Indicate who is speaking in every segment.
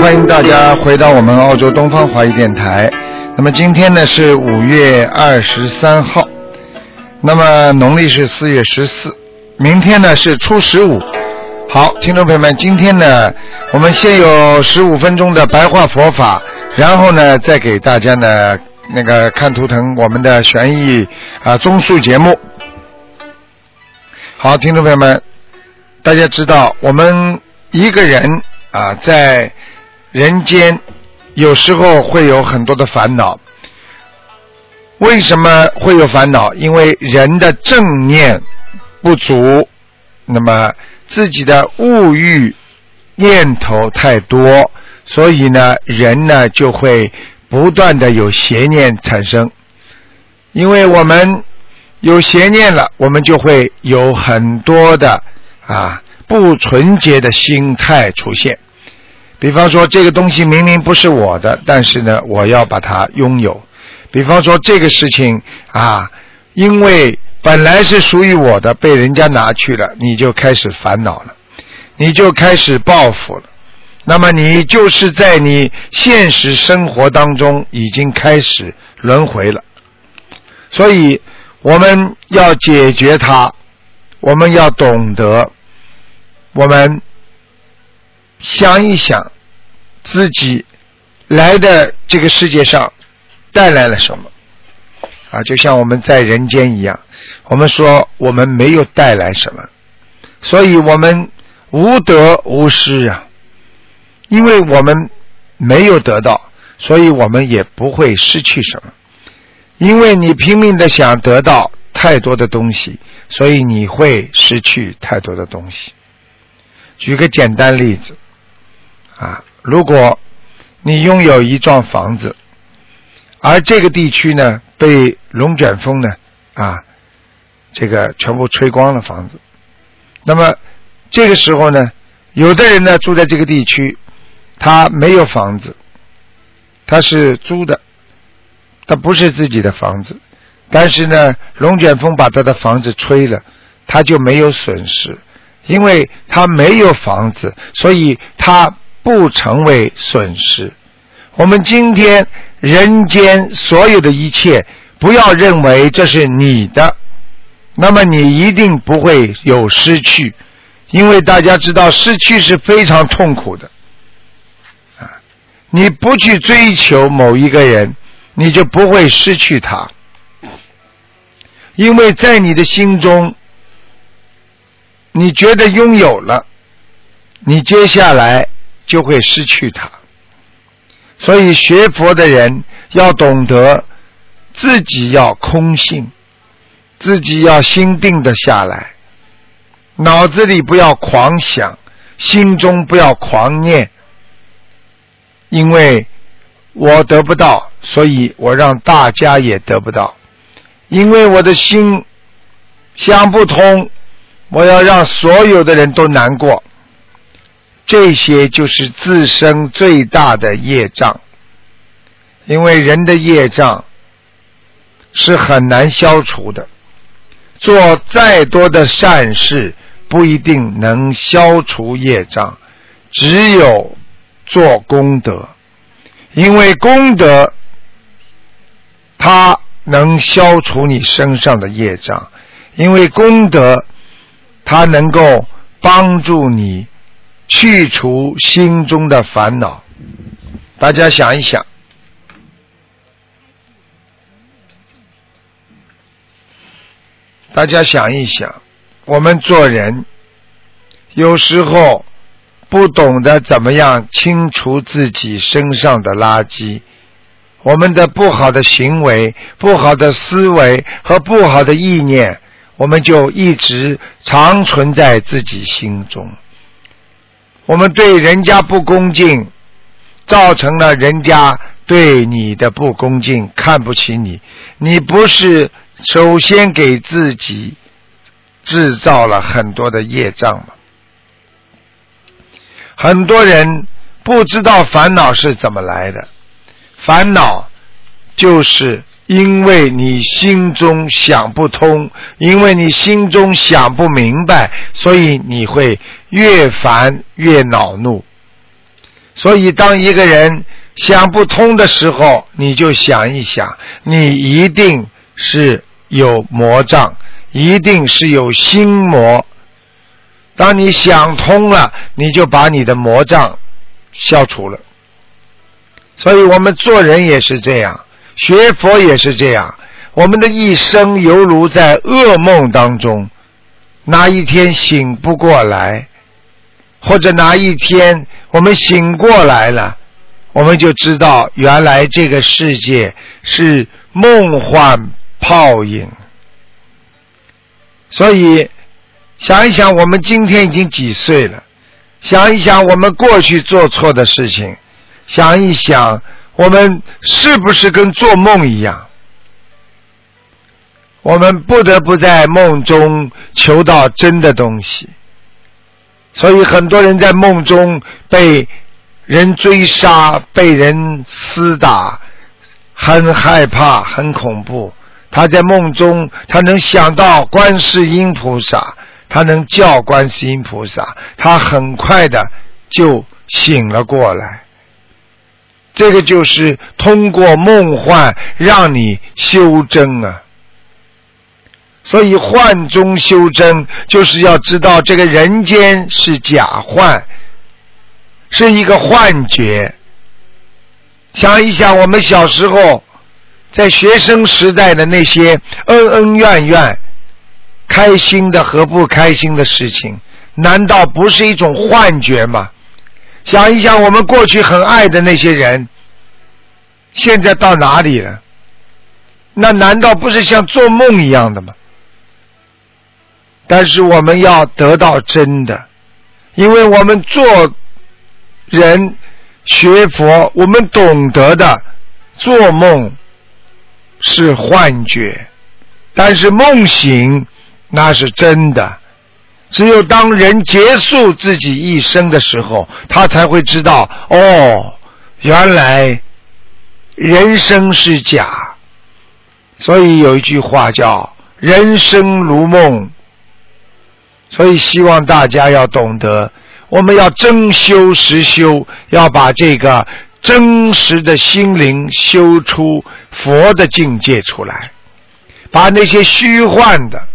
Speaker 1: 欢迎大家回到我们澳洲东方华语电台。那么今天呢是五月二十三号，那么农历是四月十四，明天呢是初十五。好，听众朋友们，今天呢我们先有十五分钟的白话佛法，然后呢再给大家呢那个看图腾我们的悬疑啊综述节目。好，听众朋友们，大家知道我们一个人啊在人间有时候会有很多的烦恼。为什么会有烦恼？因为人的正念不足，那么自己的物欲念头太多，所以呢，人呢就会不断的有邪念产生。因为我们有邪念了，我们就会有很多的啊不纯洁的心态出现。比方说，这个东西明明不是我的，但是呢，我要把它拥有。比方说，这个事情啊，因为本来是属于我的，被人家拿去了，你就开始烦恼了，你就开始报复了。那么，你就是在你现实生活当中已经开始轮回了。所以，我们要解决它，我们要懂得，我们。想一想，自己来的这个世界上带来了什么？啊，就像我们在人间一样，我们说我们没有带来什么，所以我们无得无失啊。因为我们没有得到，所以我们也不会失去什么。因为你拼命的想得到太多的东西，所以你会失去太多的东西。举个简单例子。啊，如果你拥有一幢房子，而这个地区呢被龙卷风呢啊，这个全部吹光了房子，那么这个时候呢，有的人呢住在这个地区，他没有房子，他是租的，他不是自己的房子，但是呢，龙卷风把他的房子吹了，他就没有损失，因为他没有房子，所以他。不成为损失。我们今天人间所有的一切，不要认为这是你的，那么你一定不会有失去，因为大家知道失去是非常痛苦的。啊，你不去追求某一个人，你就不会失去他，因为在你的心中，你觉得拥有了，你接下来。就会失去它，所以学佛的人要懂得自己要空性，自己要心定的下来，脑子里不要狂想，心中不要狂念，因为我得不到，所以我让大家也得不到，因为我的心想不通，我要让所有的人都难过。这些就是自身最大的业障，因为人的业障是很难消除的。做再多的善事不一定能消除业障，只有做功德，因为功德它能消除你身上的业障，因为功德它能够帮助你。去除心中的烦恼，大家想一想，大家想一想，我们做人有时候不懂得怎么样清除自己身上的垃圾，我们的不好的行为、不好的思维和不好的意念，我们就一直长存在自己心中。我们对人家不恭敬，造成了人家对你的不恭敬，看不起你。你不是首先给自己制造了很多的业障吗？很多人不知道烦恼是怎么来的，烦恼就是。因为你心中想不通，因为你心中想不明白，所以你会越烦越恼怒。所以，当一个人想不通的时候，你就想一想，你一定是有魔障，一定是有心魔。当你想通了，你就把你的魔障消除了。所以我们做人也是这样，学佛也是这样。我们的一生犹如在噩梦当中，哪一天醒不过来，或者哪一天我们醒过来了，我们就知道原来这个世界是梦幻泡影。所以。想一想，我们今天已经几岁了？想一想，我们过去做错的事情，想一想，我们是不是跟做梦一样？我们不得不在梦中求到真的东西，所以很多人在梦中被人追杀、被人厮打，很害怕、很恐怖。他在梦中，他能想到观世音菩萨。他能叫观世音菩萨，他很快的就醒了过来。这个就是通过梦幻让你修真啊。所以幻中修真，就是要知道这个人间是假幻，是一个幻觉。想一想，我们小时候在学生时代的那些恩恩怨怨。开心的和不开心的事情，难道不是一种幻觉吗？想一想，我们过去很爱的那些人，现在到哪里了？那难道不是像做梦一样的吗？但是我们要得到真的，因为我们做人学佛，我们懂得的做梦是幻觉，但是梦醒。那是真的，只有当人结束自己一生的时候，他才会知道哦，原来人生是假。所以有一句话叫“人生如梦”。所以希望大家要懂得，我们要真修实修，要把这个真实的心灵修出佛的境界出来，把那些虚幻的。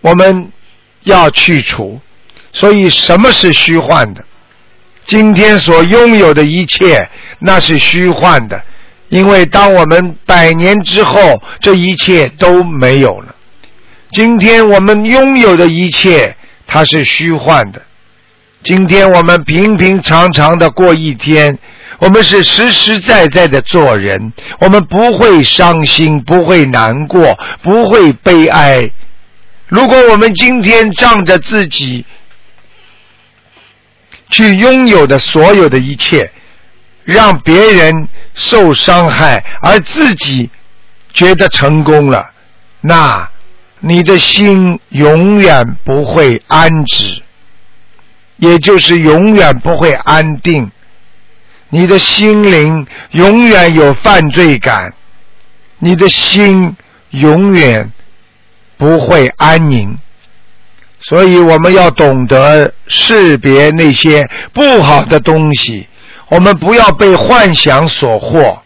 Speaker 1: 我们要去除，所以什么是虚幻的？今天所拥有的一切，那是虚幻的，因为当我们百年之后，这一切都没有了。今天我们拥有的一切，它是虚幻的。今天我们平平常常的过一天，我们是实实在在的做人，我们不会伤心，不会难过，不会悲哀。如果我们今天仗着自己去拥有的所有的一切，让别人受伤害，而自己觉得成功了，那你的心永远不会安止，也就是永远不会安定，你的心灵永远有犯罪感，你的心永远。不会安宁，所以我们要懂得识别那些不好的东西。我们不要被幻想所惑，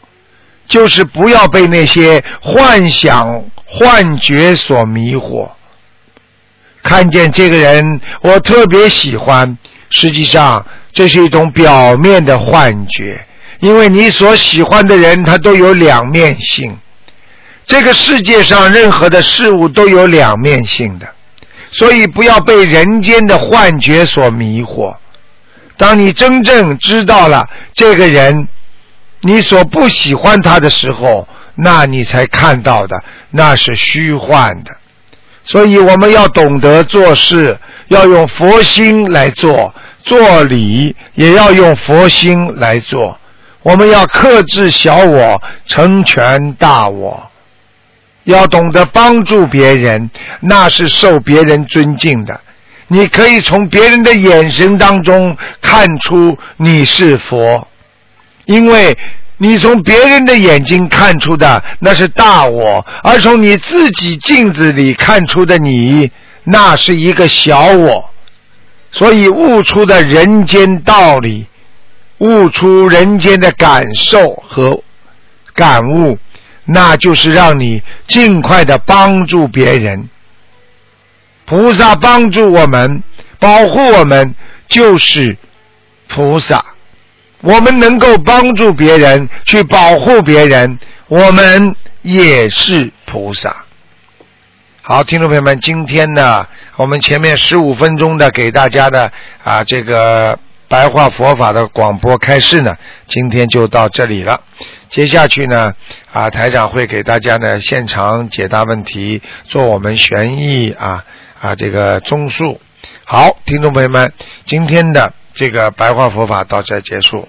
Speaker 1: 就是不要被那些幻想、幻觉所迷惑。看见这个人，我特别喜欢，实际上这是一种表面的幻觉，因为你所喜欢的人，他都有两面性。这个世界上任何的事物都有两面性的，所以不要被人间的幻觉所迷惑。当你真正知道了这个人，你所不喜欢他的时候，那你才看到的那是虚幻的。所以我们要懂得做事，要用佛心来做；做礼也要用佛心来做。我们要克制小我，成全大我。要懂得帮助别人，那是受别人尊敬的。你可以从别人的眼神当中看出你是佛，因为你从别人的眼睛看出的那是大我，而从你自己镜子里看出的你，那是一个小我。所以悟出的人间道理，悟出人间的感受和感悟，那就是让你尽快的帮助别人。菩萨帮助我们，保护我们，就是菩萨。我们能够帮助别人，去保护别人，我们也是菩萨。好，听众朋友们，今天呢，我们前面十五分钟的给大家的啊这个白话佛法的广播开示呢，今天就到这里了。接下去呢，啊台长会给大家呢现场解答问题，做我们玄义啊啊这个综述。好，听众朋友们，今天的这个白话佛法到这结束。